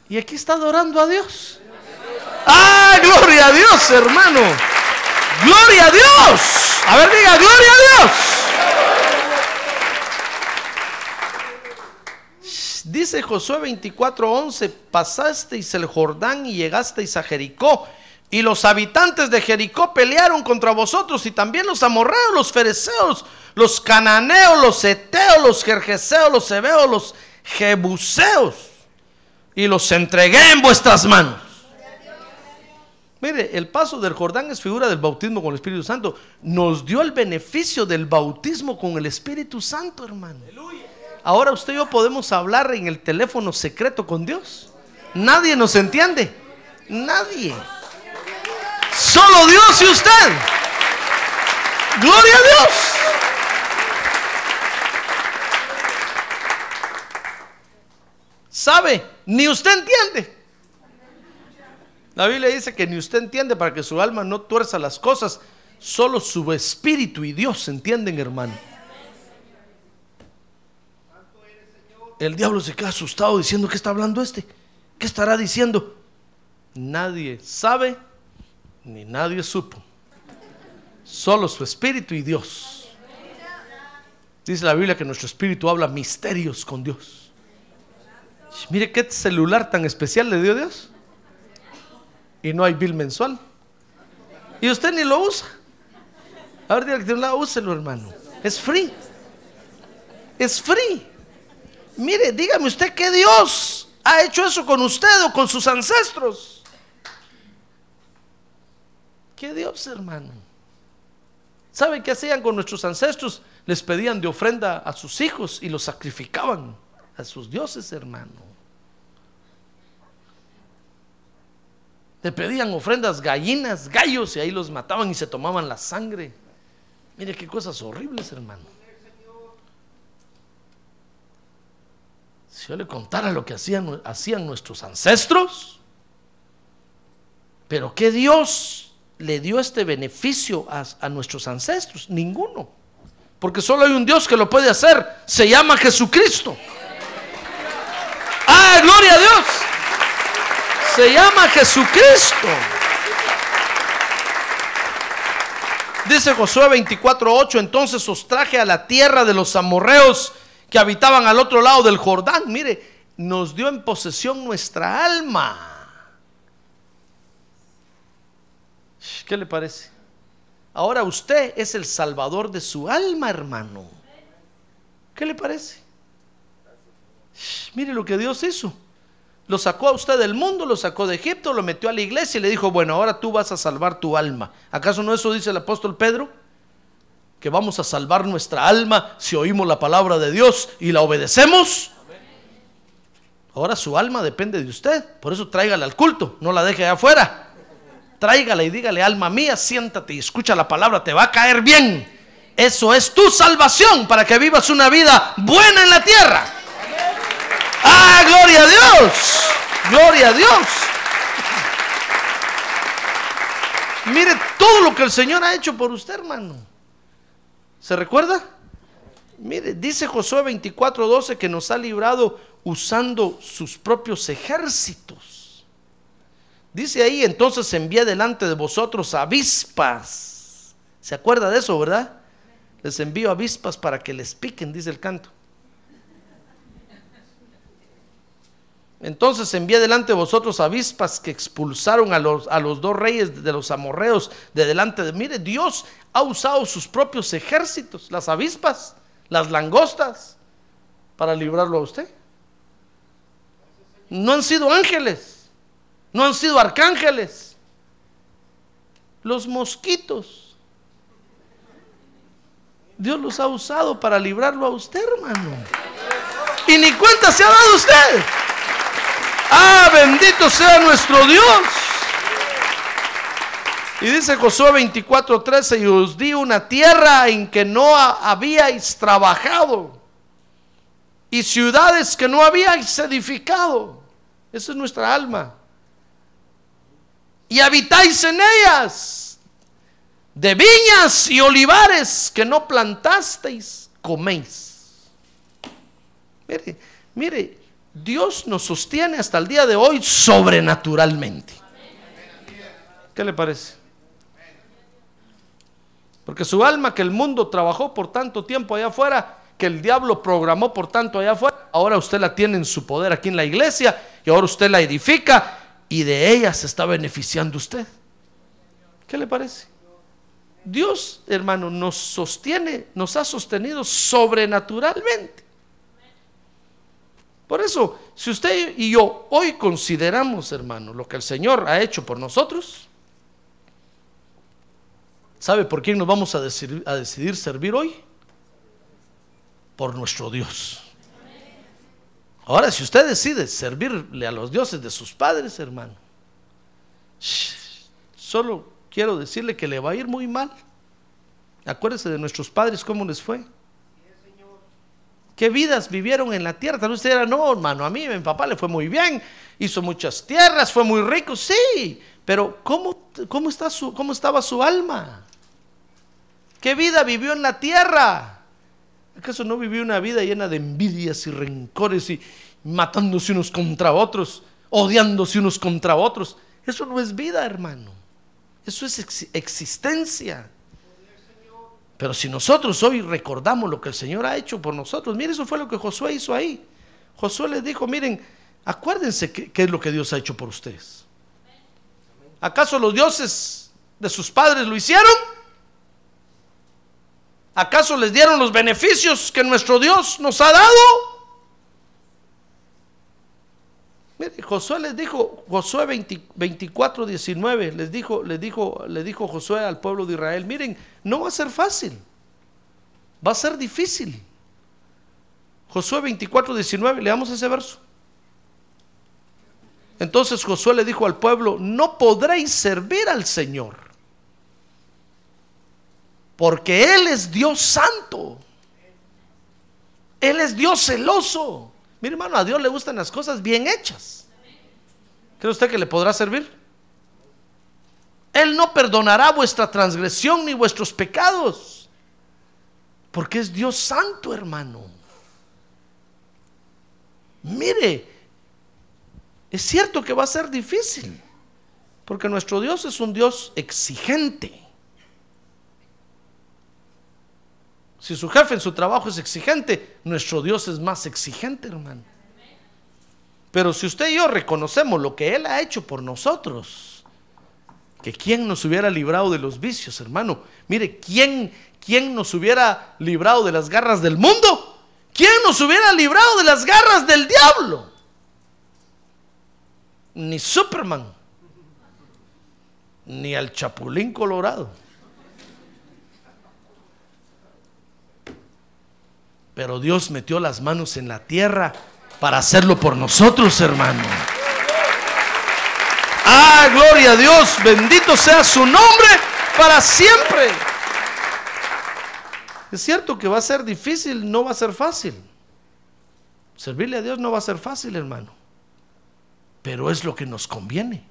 Y aquí está adorando a Dios. ¡Ah, gloria a Dios, hermano! ¡Gloria a Dios! A ver, diga, ¡Gloria a Dios! Dice Josué 24:11, pasasteis el Jordán y llegasteis a Jericó. Y los habitantes de Jericó pelearon contra vosotros y también los amorreos, los fereceos, los cananeos, los eteos, los jerjeseos, los hebeos, los jebuseos. Y los entregué en vuestras manos. Mire, el paso del Jordán es figura del bautismo con el Espíritu Santo. Nos dio el beneficio del bautismo con el Espíritu Santo, hermano. Ahora usted y yo podemos hablar en el teléfono secreto con Dios. Nadie nos entiende. Nadie. Solo Dios y usted. Gloria a Dios. ¿Sabe? Ni usted entiende. La Biblia dice que ni usted entiende para que su alma no tuerza las cosas. Solo su espíritu y Dios entienden, hermano. El diablo se queda asustado diciendo, ¿qué está hablando este? ¿Qué estará diciendo? Nadie sabe ni nadie supo. Solo su espíritu y Dios. Dice la Biblia que nuestro espíritu habla misterios con Dios. Mire qué celular tan especial le dio Dios. Y no hay bill mensual. Y usted ni lo usa. A ver, que lado, úselo, hermano. Es free. Es free. Mire, dígame usted que Dios ha hecho eso con usted o con sus ancestros. ¿Qué Dios, hermano? ¿Saben qué hacían con nuestros ancestros? Les pedían de ofrenda a sus hijos y los sacrificaban a sus dioses, hermano. Le pedían ofrendas gallinas, gallos y ahí los mataban y se tomaban la sangre. Mire qué cosas horribles, hermano. Si yo le contara lo que hacían, hacían nuestros ancestros, pero ¿qué Dios le dio este beneficio a, a nuestros ancestros? Ninguno. Porque solo hay un Dios que lo puede hacer. Se llama Jesucristo. ¡Ah, gloria a Dios! Se llama Jesucristo. Dice Josué 24:8, entonces os traje a la tierra de los amorreos que habitaban al otro lado del Jordán. Mire, nos dio en posesión nuestra alma. ¿Qué le parece? Ahora usted es el salvador de su alma, hermano. ¿Qué le parece? Mire lo que Dios hizo. Lo sacó a usted del mundo, lo sacó de Egipto, lo metió a la iglesia y le dijo, bueno, ahora tú vas a salvar tu alma. ¿Acaso no eso dice el apóstol Pedro? Que vamos a salvar nuestra alma si oímos la palabra de Dios y la obedecemos. Ahora su alma depende de usted. Por eso tráigala al culto, no la deje allá afuera. Tráigala y dígale, alma mía, siéntate y escucha la palabra, te va a caer bien. Eso es tu salvación para que vivas una vida buena en la tierra. ¡Ah, gloria a Dios! ¡Gloria a Dios! Mire todo lo que el Señor ha hecho por usted, hermano. ¿Se recuerda? Mire, dice Josué 24:12 que nos ha librado usando sus propios ejércitos. Dice ahí, entonces envía delante de vosotros avispas. ¿Se acuerda de eso, verdad? Les envío avispas para que les piquen, dice el canto. Entonces envía delante de vosotros avispas que expulsaron a los, a los dos reyes de los amorreos de delante de... Mire, Dios ha usado sus propios ejércitos, las avispas, las langostas, para librarlo a usted. No han sido ángeles, no han sido arcángeles, los mosquitos. Dios los ha usado para librarlo a usted, hermano. Y ni cuenta se ha dado usted. Ah, bendito sea nuestro Dios. Y dice Josué 24:13, y os di una tierra en que no habíais trabajado, y ciudades que no habíais edificado. Esa es nuestra alma. Y habitáis en ellas, de viñas y olivares que no plantasteis, coméis. Mire, mire, Dios nos sostiene hasta el día de hoy sobrenaturalmente. ¿Qué le parece? Porque su alma que el mundo trabajó por tanto tiempo allá afuera, que el diablo programó por tanto allá afuera, ahora usted la tiene en su poder aquí en la iglesia y ahora usted la edifica y de ella se está beneficiando usted. ¿Qué le parece? Dios, hermano, nos sostiene, nos ha sostenido sobrenaturalmente. Por eso, si usted y yo hoy consideramos, hermano, lo que el Señor ha hecho por nosotros, ¿sabe por quién nos vamos a decidir, a decidir servir hoy? Por nuestro Dios. Ahora, si usted decide servirle a los dioses de sus padres, hermano, solo quiero decirle que le va a ir muy mal. Acuérdese de nuestros padres, cómo les fue. ¿Qué vidas vivieron en la tierra? Tal vez usted era, no, hermano, a mí, mi papá le fue muy bien, hizo muchas tierras, fue muy rico, sí, pero ¿cómo, cómo, está su, cómo estaba su alma? ¿Qué vida vivió en la tierra? ¿Acaso no vivió una vida llena de envidias y rencores y matándose unos contra otros, odiándose unos contra otros? Eso no es vida, hermano. Eso es existencia. Pero si nosotros hoy recordamos lo que el Señor ha hecho por nosotros, mire, eso fue lo que Josué hizo ahí. Josué les dijo, miren, acuérdense qué es lo que Dios ha hecho por ustedes. ¿Acaso los dioses de sus padres lo hicieron? ¿Acaso les dieron los beneficios que nuestro Dios nos ha dado? Mire, Josué les dijo, Josué 24, 19, les dijo, les dijo, le dijo Josué al pueblo de Israel, miren, no va a ser fácil, va a ser difícil. Josué 24, 19, leamos ese verso. Entonces Josué le dijo al pueblo, no podréis servir al Señor porque Él es Dios santo. Él es Dios celoso. Mire hermano, a Dios le gustan las cosas bien hechas. ¿Cree usted que le podrá servir? Él no perdonará vuestra transgresión ni vuestros pecados. Porque es Dios santo, hermano. Mire, es cierto que va a ser difícil. Porque nuestro Dios es un Dios exigente. Si su jefe en su trabajo es exigente, nuestro Dios es más exigente, hermano. Pero si usted y yo reconocemos lo que Él ha hecho por nosotros, que quién nos hubiera librado de los vicios, hermano. Mire, ¿quién, quién nos hubiera librado de las garras del mundo? ¿Quién nos hubiera librado de las garras del diablo? Ni Superman, ni al Chapulín Colorado. Pero Dios metió las manos en la tierra para hacerlo por nosotros, hermano. Ah, gloria a Dios, bendito sea su nombre para siempre. Es cierto que va a ser difícil, no va a ser fácil. Servirle a Dios no va a ser fácil, hermano. Pero es lo que nos conviene.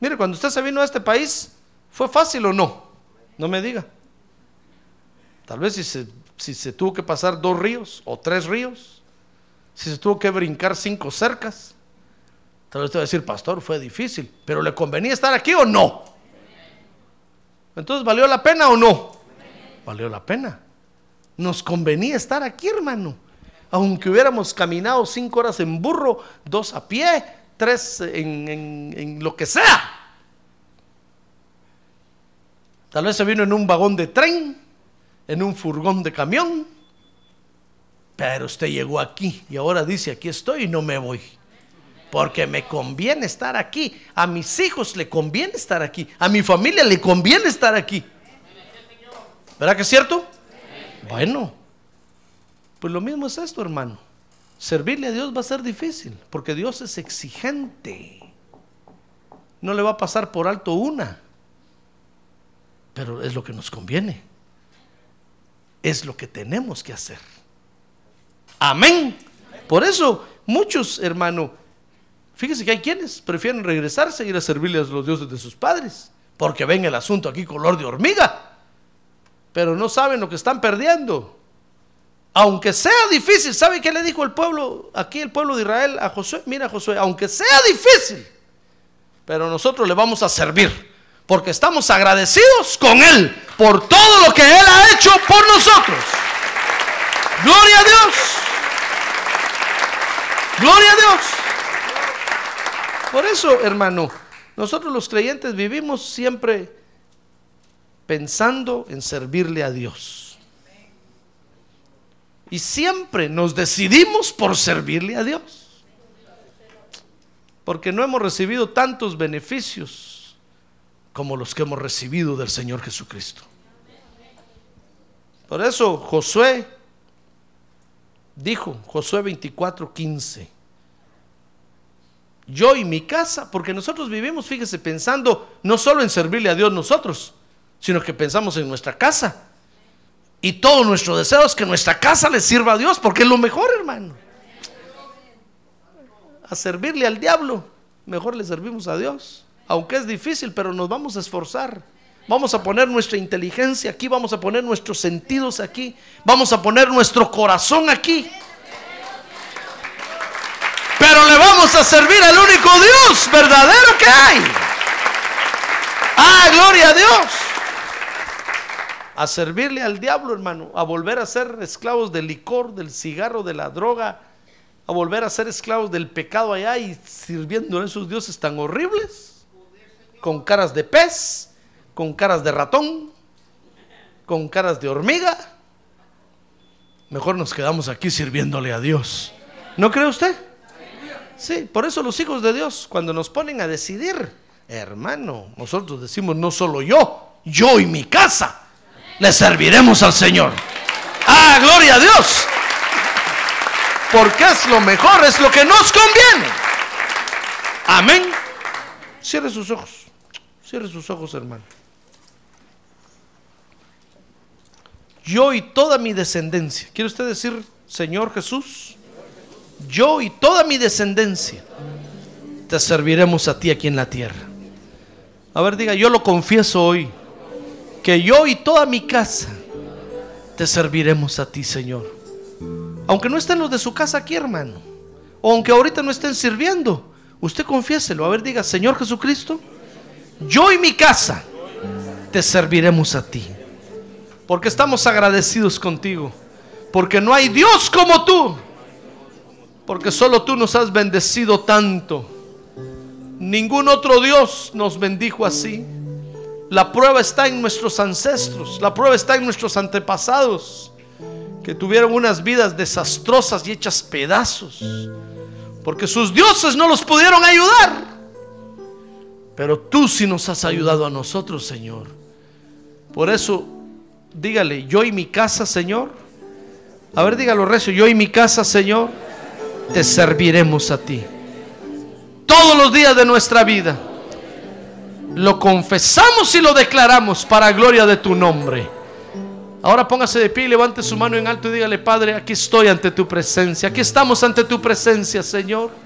Mire, cuando usted se vino a este país, ¿fue fácil o no? No me diga. Tal vez si se, si se tuvo que pasar dos ríos o tres ríos, si se tuvo que brincar cinco cercas, tal vez te va a decir, pastor, fue difícil, pero ¿le convenía estar aquí o no? Entonces, ¿valió la pena o no? Valió la pena. Nos convenía estar aquí, hermano. Aunque hubiéramos caminado cinco horas en burro, dos a pie, tres en, en lo que sea. Tal vez se vino en un vagón de tren en un furgón de camión, pero usted llegó aquí y ahora dice, aquí estoy y no me voy. Porque me conviene estar aquí. A mis hijos le conviene estar aquí. A mi familia le conviene estar aquí. ¿Verdad que es cierto? Bueno, pues lo mismo es esto, hermano. Servirle a Dios va a ser difícil, porque Dios es exigente. No le va a pasar por alto una, pero es lo que nos conviene es lo que tenemos que hacer. Amén. Por eso muchos, hermano, fíjese que hay quienes prefieren regresarse e ir a servirle a los dioses de sus padres, porque ven el asunto aquí color de hormiga, pero no saben lo que están perdiendo. Aunque sea difícil, ¿sabe qué le dijo el pueblo, aquí el pueblo de Israel a Josué? Mira Josué, aunque sea difícil, pero nosotros le vamos a servir, porque estamos agradecidos con Él por todo lo que Él ha hecho por nosotros. Gloria a Dios. Gloria a Dios. Por eso, hermano, nosotros los creyentes vivimos siempre pensando en servirle a Dios. Y siempre nos decidimos por servirle a Dios. Porque no hemos recibido tantos beneficios como los que hemos recibido del Señor Jesucristo. Por eso Josué dijo, Josué 24, 15, yo y mi casa, porque nosotros vivimos, fíjese, pensando no solo en servirle a Dios nosotros, sino que pensamos en nuestra casa. Y todo nuestro deseo es que nuestra casa le sirva a Dios, porque es lo mejor, hermano. A servirle al diablo, mejor le servimos a Dios. Aunque es difícil, pero nos vamos a esforzar. Vamos a poner nuestra inteligencia aquí, vamos a poner nuestros sentidos aquí, vamos a poner nuestro corazón aquí. Pero le vamos a servir al único Dios verdadero que hay. Ah, gloria a Dios. A servirle al diablo, hermano, a volver a ser esclavos del licor, del cigarro, de la droga, a volver a ser esclavos del pecado allá y sirviendo a esos dioses tan horribles, con caras de pez, con caras de ratón, con caras de hormiga. Mejor nos quedamos aquí sirviéndole a Dios. ¿No cree usted? Sí, por eso los hijos de Dios, cuando nos ponen a decidir, hermano, nosotros decimos no solo yo, yo y mi casa, le serviremos al Señor. Ah, gloria a Dios. Porque es lo mejor, es lo que nos conviene. Amén. Cierre sus ojos. Cierre sus ojos, hermano. Yo y toda mi descendencia. ¿Quiere usted decir, Señor Jesús? Yo y toda mi descendencia te serviremos a ti aquí en la tierra. A ver, diga, yo lo confieso hoy, que yo y toda mi casa te serviremos a ti, Señor. Aunque no estén los de su casa aquí, hermano, o aunque ahorita no estén sirviendo, usted confiéselo. A ver, diga, Señor Jesucristo, yo y mi casa te serviremos a ti. Porque estamos agradecidos contigo. Porque no hay Dios como tú. Porque solo tú nos has bendecido tanto. Ningún otro Dios nos bendijo así. La prueba está en nuestros ancestros. La prueba está en nuestros antepasados. Que tuvieron unas vidas desastrosas y hechas pedazos. Porque sus dioses no los pudieron ayudar. Pero tú sí nos has ayudado a nosotros, Señor. Por eso dígale, yo y mi casa, Señor. A ver, dígalo recio, yo y mi casa, Señor, te serviremos a ti. Todos los días de nuestra vida. Lo confesamos y lo declaramos para gloria de tu nombre. Ahora póngase de pie y levante su mano en alto y dígale, Padre, aquí estoy ante tu presencia. Aquí estamos ante tu presencia, Señor.